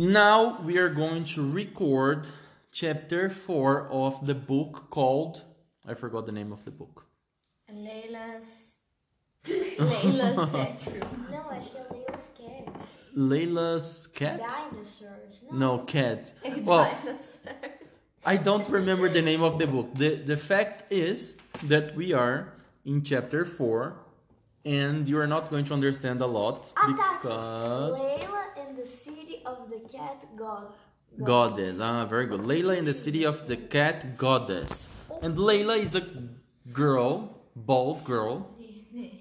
Now we are going to record chapter 4 of the book called I forgot the name of the book. Leila's. Leila's bedroom. Não, acho que é Leila's Cat. Layla's cat? Dinosaurs. Não. No, cat. Well, I don't remember the name of the book. The the fact is that we are in chapter 4 and you are not going to understand a lot tá. because Layla and the city of the cat god. goddess. Ah, very good. Layla in the city of the cat goddess. And Layla is a girl, bald girl,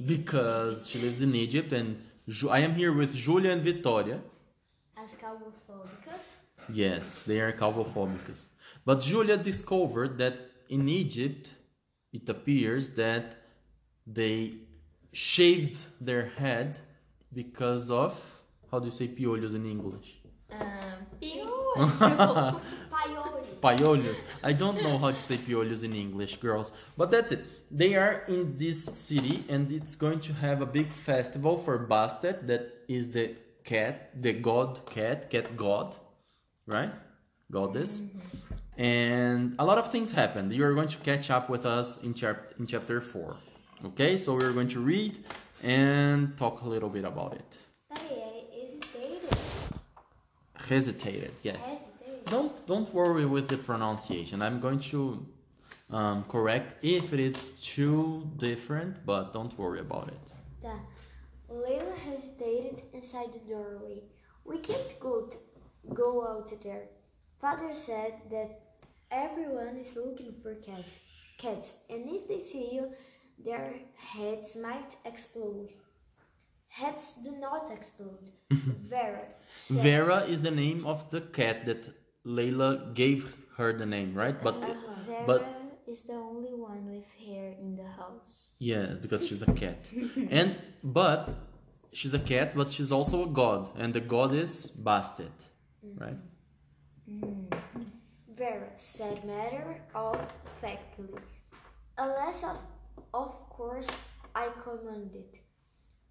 because she lives in Egypt. And Ju- I am here with Julia and Victoria. As calvofóbicas. Yes, they are calvophobicus. But Julia discovered that in Egypt, it appears that they shaved their head because of how do you say piolhos in English? Um, Piolho. Paioli. I don't know how to say piolhos in English, girls. But that's it. They are in this city and it's going to have a big festival for Bastet that is the cat, the god cat, cat god, right? Goddess. Mm-hmm. And a lot of things happened. You are going to catch up with us in, chap- in chapter 4. Okay, so we're going to read and talk a little bit about it. Peraí, é hesitated. Hesitated, yes. Hesitated. Don't don't worry with the pronunciation. I'm going to um, correct if it is too different, but don't worry about it. Tá. Layla hesitated inside the doorway. We can't go, t- go out there. Father said that everyone is looking for cats, cats, and if they see you, their heads might explode. Heads do not explode. Vera. said- Vera is the name of the cat that Layla gave her the name, right? But uh-huh. Vera but is the only one with hair in the house. yeah, because she's a cat, and but she's a cat, but she's also a god, and the god is Bastet, mm-hmm. right? Mm-hmm. Vera said matter of factly. Unless of of course I commanded.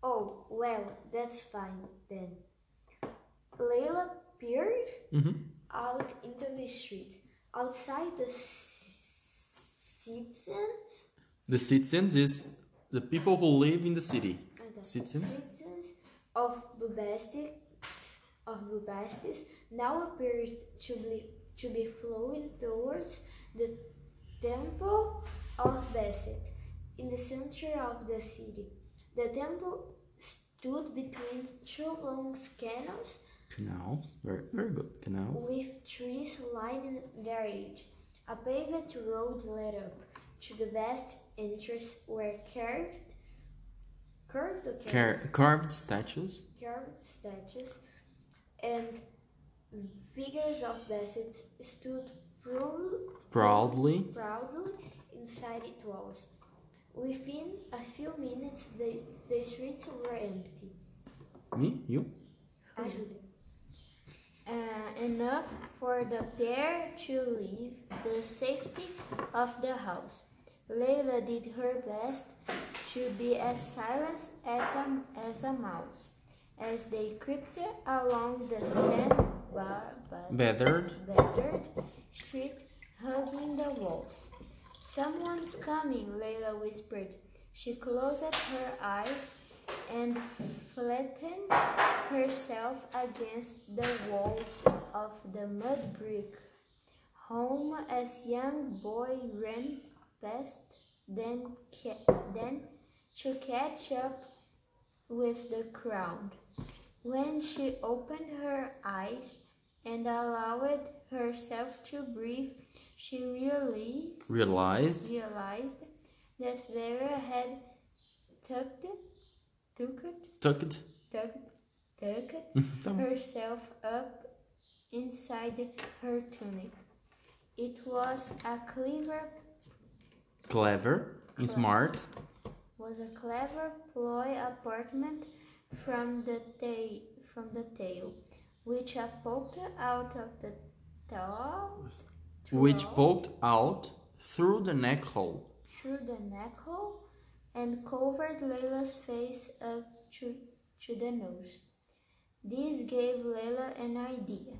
Oh well, that's fine then. Layla peered hmm out into the street. Outside the citizens The citizens is the people who live in the city. Citizens. citizens of Bubastis of Bubastis now appeared to be to be flowing towards the temple of Bastet in the center of the city. The temple stood between two long canals Canals, very very good. Canals. with trees lining their edge. A paved road led up to the vast entrance where carved curved carved? Car- carved statues. carved statues and figures of Bastet stood proud, Proudly. proudly inside its walls. Within a few minutes, the, the streets were empty. Me? You? Ajuda. Uh, enough for the pair to leave the safety of the house. Layla did her best to be as silent as a, as a mouse as they crept along the sand bar, Bethered. battered street, hugging the walls. Someone's coming, Layla whispered. She closed her eyes and flattened herself against the wall of the mud brick home as young boy ran past, then, then to catch up with the crowd. When she opened her eyes and allowed herself to breathe, she really Realized. realized that Vera had tucked, tucked, Tucked. tucked, tucked herself up inside her tunic. It was a clever Clever. And smart. was a clever ploy apartment from the tail from the tail, which a poked out of the top Which poked out through the neck hole. through the neck hole and covered Layla's face up to, to the nose. This gave Layla an idea.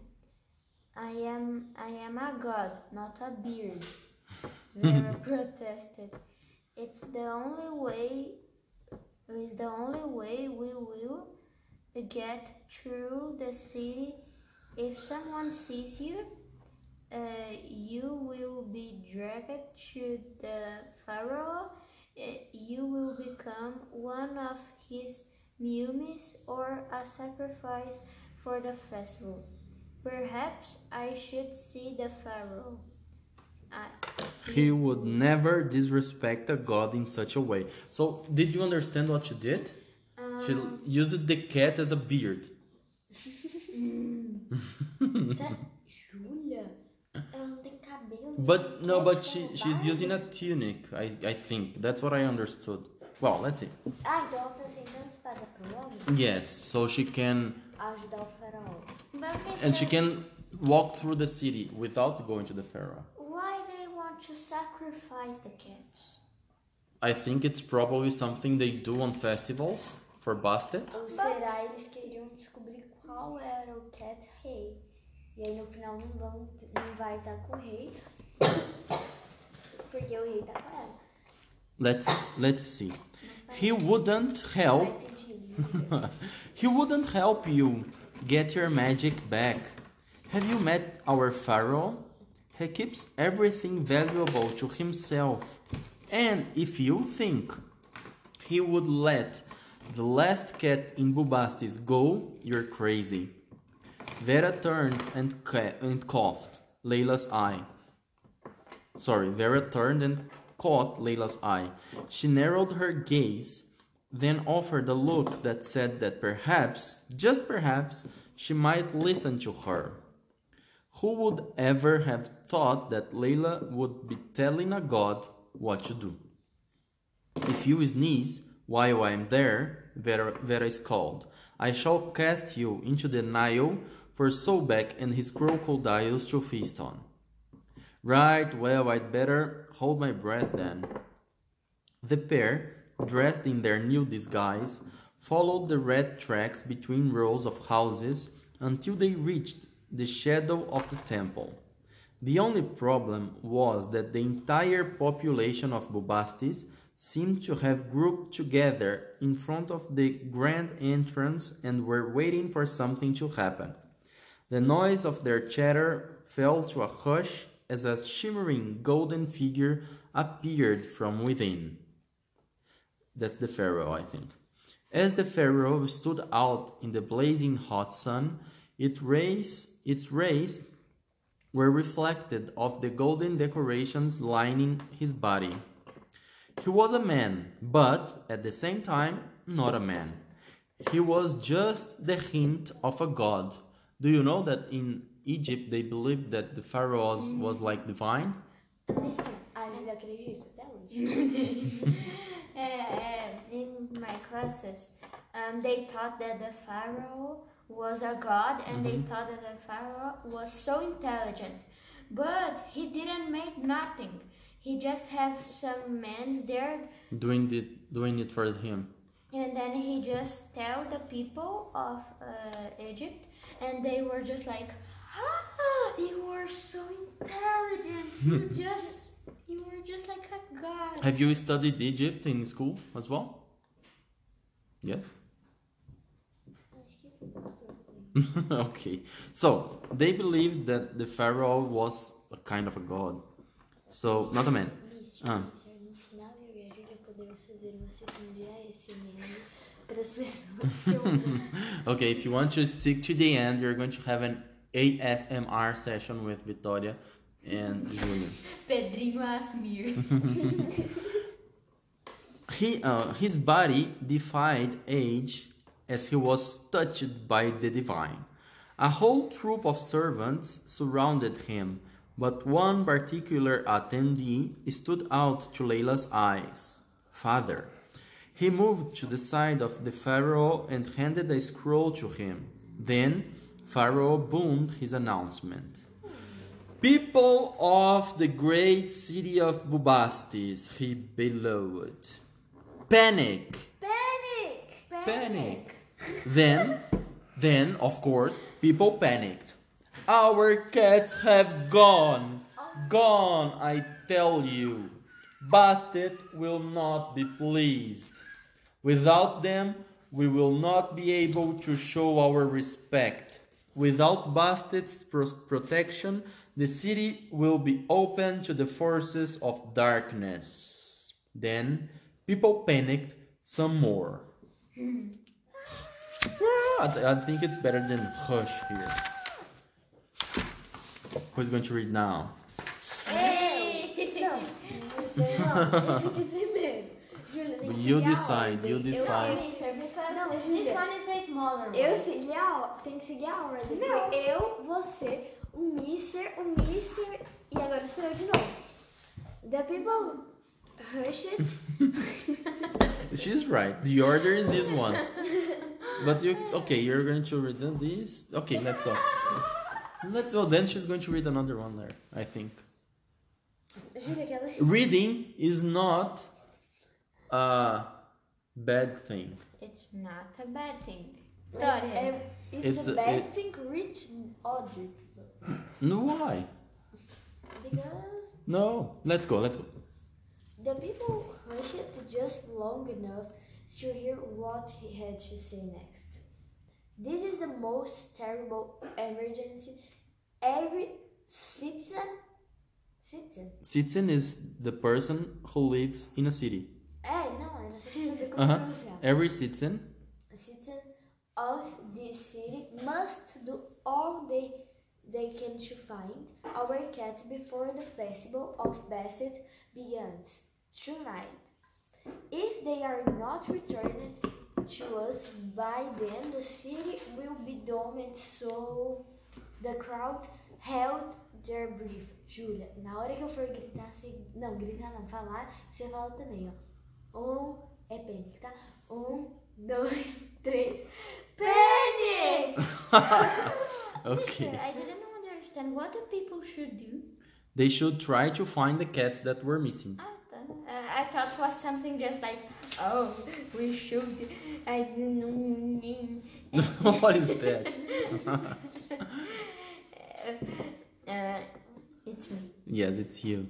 I am I am a god, not a beard. Vera protested. It's the only way it's the only way we will get through the city. If someone sees you, you will be dragged to the pharaoh. Uh, you will become one of his mummies or a sacrifice for the festival. Perhaps I should see the pharaoh. I, He would never disrespect a god in such a way. So, did you understand what she did? She used the cat as a beard. Sério? Júlia? Ela não tem cabelo. But no, but she she's using a tunic. I I think that's what I understood. Well, let's see. Ah, então ela tá sentando espada pro homem? Yes, so she can Ajudar o faraó. and she can walk through the city without going to the pharaoh. why do they want to sacrifice the cats? I think it's probably something they do on festivals for Bastet. Ou será eles queriam descobrir qual era o Cat Rei? E aí no final não, vão, não vai estar com o rei. Let's let's see. He wouldn't help. He wouldn't help you get your magic back. Have you met our pharaoh? He keeps everything valuable to himself. And if you think he would let the last cat in Bubastis go, you're crazy. Vera turned and, and coughed Layla's eye. Sorry, Vera turned and caught Layla's eye. She narrowed her gaze, then offered a look that said that perhaps, just perhaps, she might listen to her. Who would ever have thought that Layla would be telling a god what to do? If you sneeze while I am there, Vera, Vera is called. I shall cast you into the Nile for Sobek and his crocodiles to feast on. Right, well, I'd better hold my breath then. The pair, dressed in their new disguise, followed the red tracks between rows of houses until they reached the shadow of the temple. The only problem was that the entire population of Bubastis seemed to have grouped together in front of the grand entrance and were waiting for something to happen. The noise of their chatter fell to a hush as a shimmering golden figure appeared from within. That's the pharaoh, I think. As the pharaoh stood out in the blazing hot sun, it rays, its rays were reflected off the golden decorations lining his body. He was a man, but at the same time, not a man. He was just the hint of a god. Do you know that in Egypt they believed that the pharaoh was, was like divine? Mister, a Júlia até hoje. Uh, uh, in my classes, um, they thought that the pharaoh was a god, and they thought that the pharaoh was so intelligent, but he didn't make nothing. He just have some men there, Doing it, doing it for him. and then he just tell the people of uh, Egypt, and they were just like, "Ah, you were so intelligent. You just, you were just like a god." Have you studied Egypt in school as well? Yes? okay. So, they believed that the pharaoh was a kind of a god. So, not a man. Ah. Mister, no final eu a Júlia podemos fazer uma sessão de ASMR para as pessoas que ouvem. Okay, if you want to stick to the end, you're going to have an ASMR session with Victoria and Julia. Pedrinho Asmir. He, uh, his body defied age as he was touched by the divine. A whole troop of servants surrounded him, but one particular attendee stood out to Layla's eyes. Father. He moved to the side of the Pharaoh and handed a scroll to him. Then Pharaoh boomed his announcement. People of the great city of Bubastis, he bellowed. Panic! Panic! Panic! Then Then, of course, people panicked. Our cats have gone. Gone, I tell you. Bastet will not be pleased. Without them, we will not be able to show our respect. Without Bastet's pro- protection, the city will be open to the forces of darkness. Then people panicked some more. Ah, I, th- I think it's better than hush here. Who's going to read now? Não, você não. Ele de primeiro. Júlia, tem que You decide, you decide. mister because Não, this Júlia. one is the smaller Eu one. segui a. Tem que seguir a ordem. Não. Foi Eu, você, o Mister, o Mister e agora sou eu de novo. The people rushed. She's right. The order is this one. But you okay? You're going to read this. Okay, let's go. Let's go. Then she's going to read another one there. I think Júlia, que ela. reading is not a bad thing. It's not a bad thing. Mas Thought is. it's, It's a a- bad it- thing rich Audrey. No, why? Because No. Let's go. Let's go. the people rushed just long enough to hear what he had to say next. This is the most terrible emergency every citizen citizen. Citizen is the person who lives in a city. É, não, eu não sei saber como Uh-huh. Every citizen A citizen of this city must do all they they can to find our cats before the festival of Bastet begins tonight. If they are not returned to us by then, the city will be domed. So the crowd held their breath. Júlia, na hora que eu for gritar, você. Não, gritar não, falar, você fala também, ó. Um, é panic, tá? Um, dois! Okay. I didn't understand what the people should do. They should try to find the cats that were missing. I thought, uh, I thought it was something just like, oh, we should. I didn't know. what is that? Uh, it's me. Yes, it's you.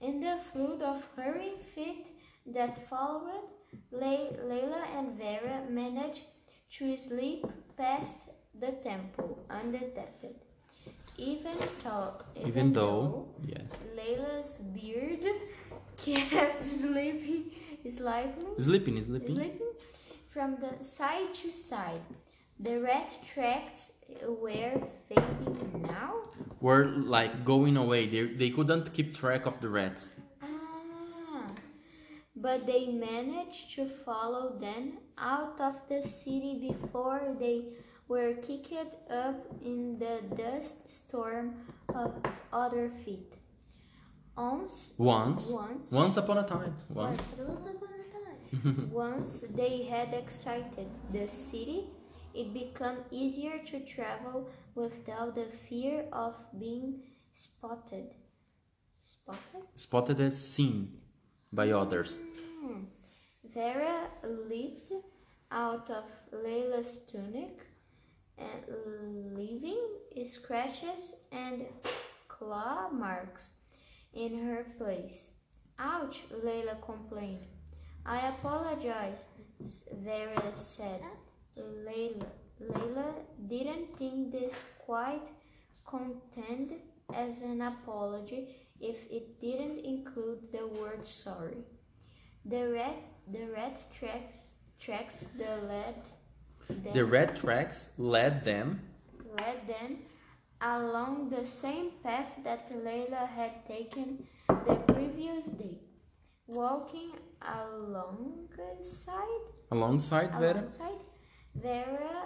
In the flood of hurrying feet that followed, Le- Layla and Vera managed to slip past the temple undetected. Even though, Even though, yes. Layla's beard kept slipping, slipping, Sleeping, sleeping. slipping from the side to side. The red tracks were fading now. Were like going away. They, they couldn't keep track of the rats. Ah, but they managed to follow them out of the city before they were kicked up in the dust storm of other feet. Once, Once, once, once upon a time. Once. once they had excited the city, it became easier to travel without the fear of being spotted. Spotted? Spotted as seen by others. Hmm. Vera leaped out of Layla's tunic and leaving scratches and claw marks in her place. Ouch, Layla complained. I apologize, Vera said. Layla, Layla didn't think this quite contained as an apology if it didn't include the word sorry. The red, the red tracks, tracks the led, The red tracks led them. led them along the same path that Layla had taken the previous day. Walking alongside, Alongside Vera. alongside Vera,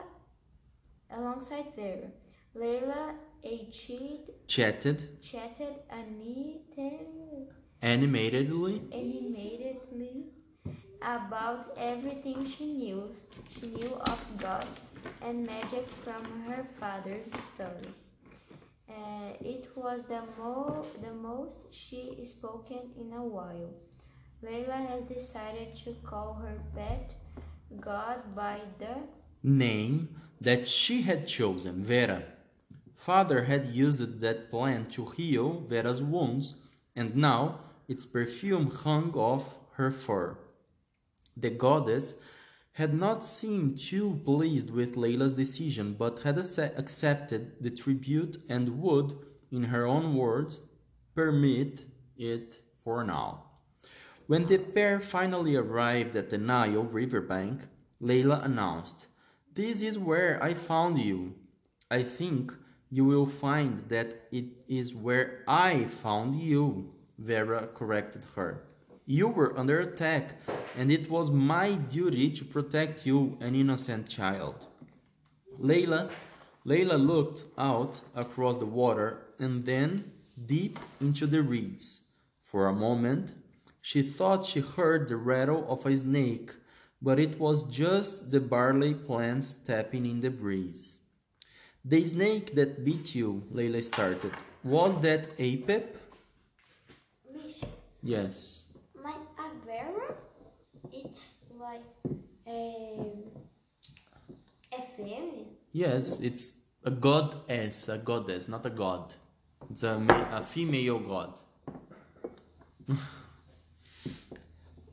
alongside Vera, Layla achieved, Chatted chatted animated, animatedly. animatedly about everything she knew. She knew of gods and magic from her father's stories. Uh, it was the, mo- the most she spoken in a while. Layla has decided to call her pet god by the name that she had chosen, Vera. Father had used that plant to heal Vera's wounds, and now its perfume hung off her fur. The goddess had not seemed too pleased with Layla's decision, but had accepted the tribute and would, in her own words, permit it for now. When the pair finally arrived at the Nile riverbank, Layla announced, This is where I found you. I think you will find that it is where I found you, Vera corrected her. You were under attack, and it was my duty to protect you, an innocent child. Layla, Layla looked out across the water and then deep into the reeds. For a moment, she thought she heard the rattle of a snake, but it was just the barley plants tapping in the breeze. The snake that bit you, Layla started, was that Apep? Yes. It's like a, a fairy. Yes, it's a goddess, a goddess, not a god. It's a, a female god.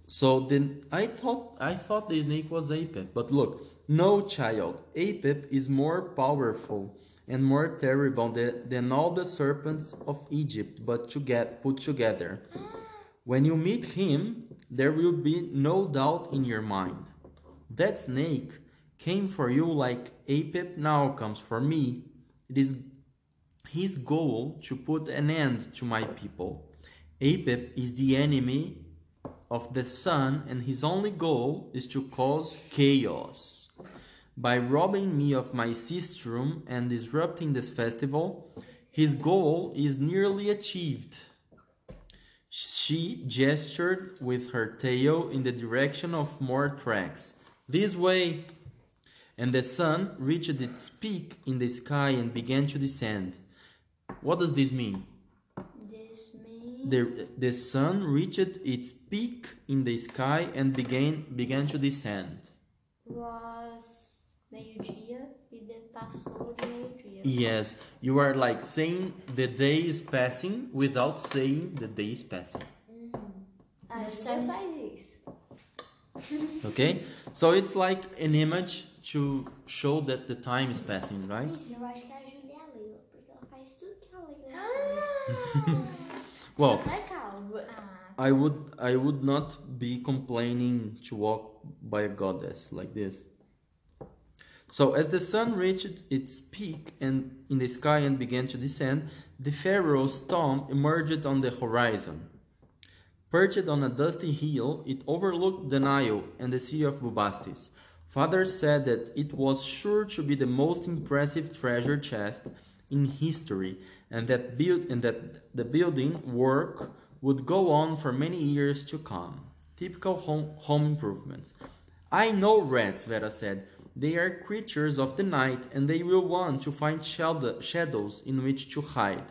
so then I thought I thought the snake was Apep, but look, no child. Apep is more powerful and more terrible than, than all the serpents of Egypt, but to get put together. Ah. When you meet him, there will be no doubt in your mind. That snake came for you like Apep now comes for me. It is his goal to put an end to my people. Apep is the enemy of the sun, and his only goal is to cause chaos. By robbing me of my sistrum and disrupting this festival, his goal is nearly achieved. She gestured with her tail in the direction of more tracks. This way! And the sun reached its peak in the sky and began to descend. What does this mean? This means The, the sun reached its peak in the sky and began, began to descend. was meio-dia e passou de meio-dia. Yes, you are like saying the day is passing without saying the day is passing. Mm-hmm. The sun is- Okay? So it's like an image to show that the time is passing, right? Miss, eu acho que a Júlia é a Leila, porque ela faz tudo que a Leila faz. Well, Não é calma. I would I would not be complaining to walk by a goddess like this. So as the sun reached its peak and in the sky and began to descend, the pharaoh's tomb emerged on the horizon. Perched on a dusty hill, it overlooked the Nile and the city of Bubastis. Father said that it was sure to be the most impressive treasure chest in history, and that build and that the building work would go on for many years to come. Typical home, home improvements. I know rats, Vera said. They are creatures of the night, and they will want to find shadows in which to hide.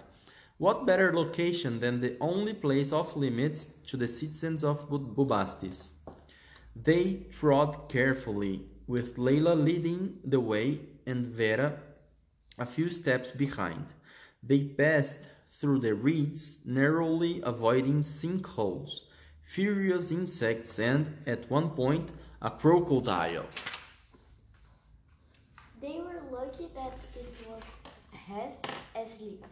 What better location than the only place off limits to the citizens of Bubastis? They trod carefully, with Layla leading the way and Vera a few steps behind. They passed through the reeds, narrowly avoiding sinkholes, furious insects, and, at one point, a crocodile. They were lucky that it was half asleep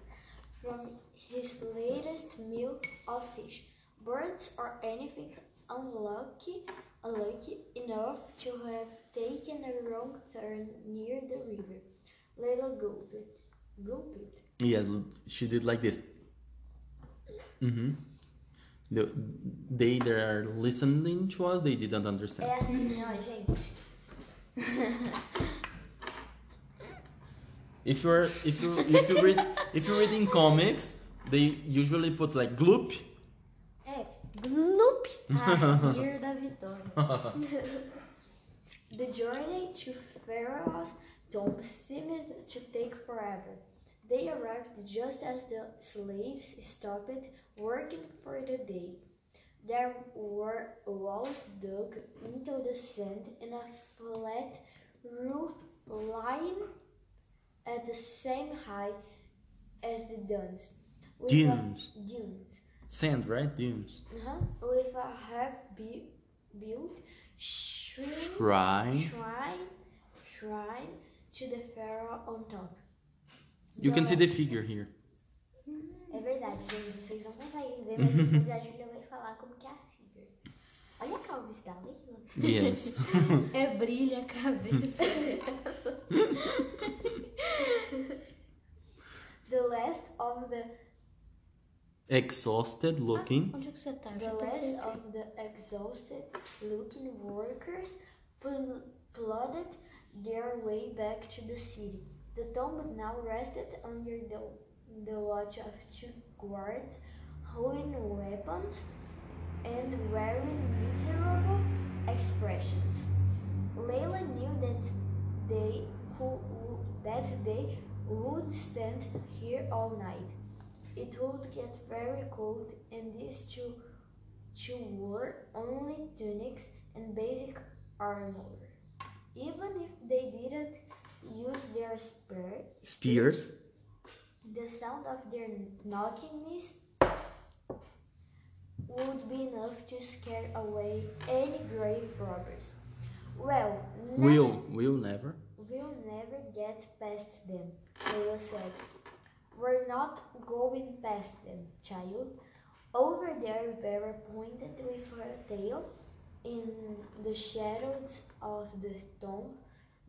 from his latest meal of fish, birds, or anything unlucky, unlucky enough to have taken a wrong turn near the river. Layla gulped. Gulped. Yes, she did like this. Mm-hmm. The, they that are listening to us, they didn't understand. É assim, ó, gente. If you're if you if you read if you're reading comics, they usually put like gloop. É, gloop. a rir da vitória. The journey to Pharaoh's tomb seemed to take forever. They arrived just as the slaves stopped working for the day. There were walls dug into the sand and a flat roof lying at the same height as the dunes. with a- Dunes. dunes. Sand, right? Dunes. Uh-huh. With a half bu- built shrine, Shrine. shrine, shrine to the pharaoh on top. You can see the figure here. É verdade, gente. Vocês não conseguem ver, mas depois a Júlia vai falar como que é a. Olha a calvície da Leila. Yes. É brilha a cabeça dela. The last of the Exhausted looking. Onde é que você tá? the last of the exhausted looking workers pl- plodded their way back to the city. The tomb now rested under the, the watch of two guards holding weapons and wearing miserable expressions. Layla knew that they who that they would stand here all night. It would get very cold, and these two, two wore only tunics and basic armor. Even if they didn't use their spear, Spears. the sound of their knockingness would be enough to scare away any grave robbers. Well, Will. Will never. We'll never get past them, Layla said. We're not going past them, child. Over there, Vera pointed with her tail in the shadows of the tomb.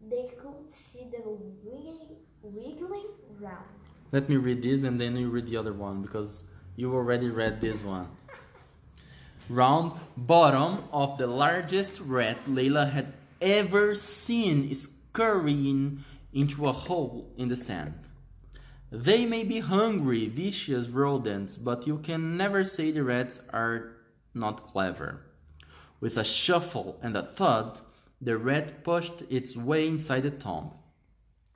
They could see the wiggling, wiggling round. Let me read this and then you read the other one because you already read this one. Round bottom of the largest rat Layla had ever seen scurrying into a hole in the sand. They may be hungry, vicious rodents, but you can never say the rats are not clever. With a shuffle and a thud, the rat pushed its way inside the tomb.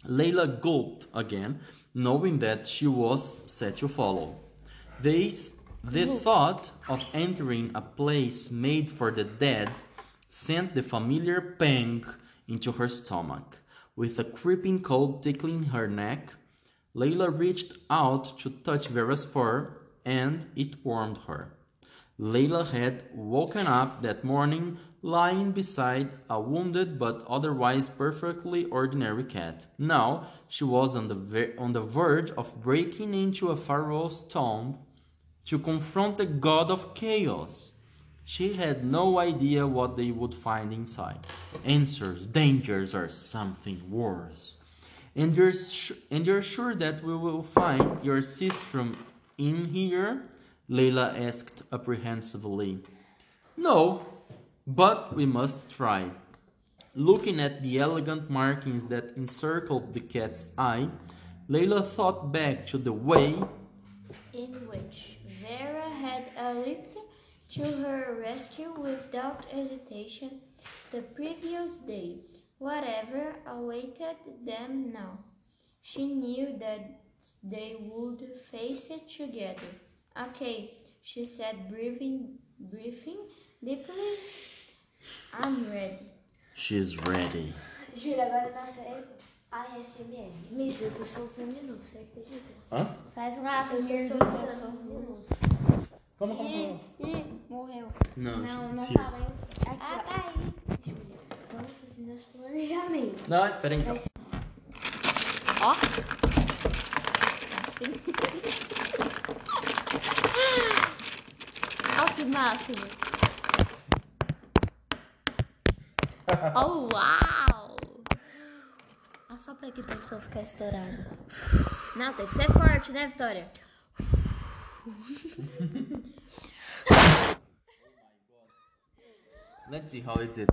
Layla gulped again, knowing that she was set to follow. They, the thought of entering a place made for the dead sent the familiar pang into her stomach. With a creeping cold tickling her neck, Layla reached out to touch Vera's fur, and it warmed her. Layla had woken up that morning lying beside a wounded but otherwise perfectly ordinary cat. Now she was on the, ver- on the verge of breaking into a pharaoh's tomb to confront the god of chaos. She had no idea what they would find inside answers, dangers, or something worse. And you're, and you're sure that we will find your sistrum in here? Layla asked apprehensively. No, but we must try. Looking at the elegant markings that encircled the cat's eye, Layla thought back to the way in which leaped to her rescue without hesitation the previous day. Whatever awaited them now, she knew that they would face it together. Okay, she said, breathing, breathing deeply. I'm ready. she's ready. Júlia, agora nossa é ASMR. Miss, eu tô soltando de novo, você acredita? Hã? Faz um Eu ASMR tô do soltando Celso. novo. Como, Ih, ih, morreu. Não, Não, não tira. fala isso. Aqui, Ah, ó. tá aí. Júlia, vamos fazer nosso planejamento. Não, peraí então. Ó. Assim. Ó que máximo. Oh, uau! Ah, só pra aqui pra o som ficar estourado. Não, tem que ser forte, né, Vitória? Let's see how is it.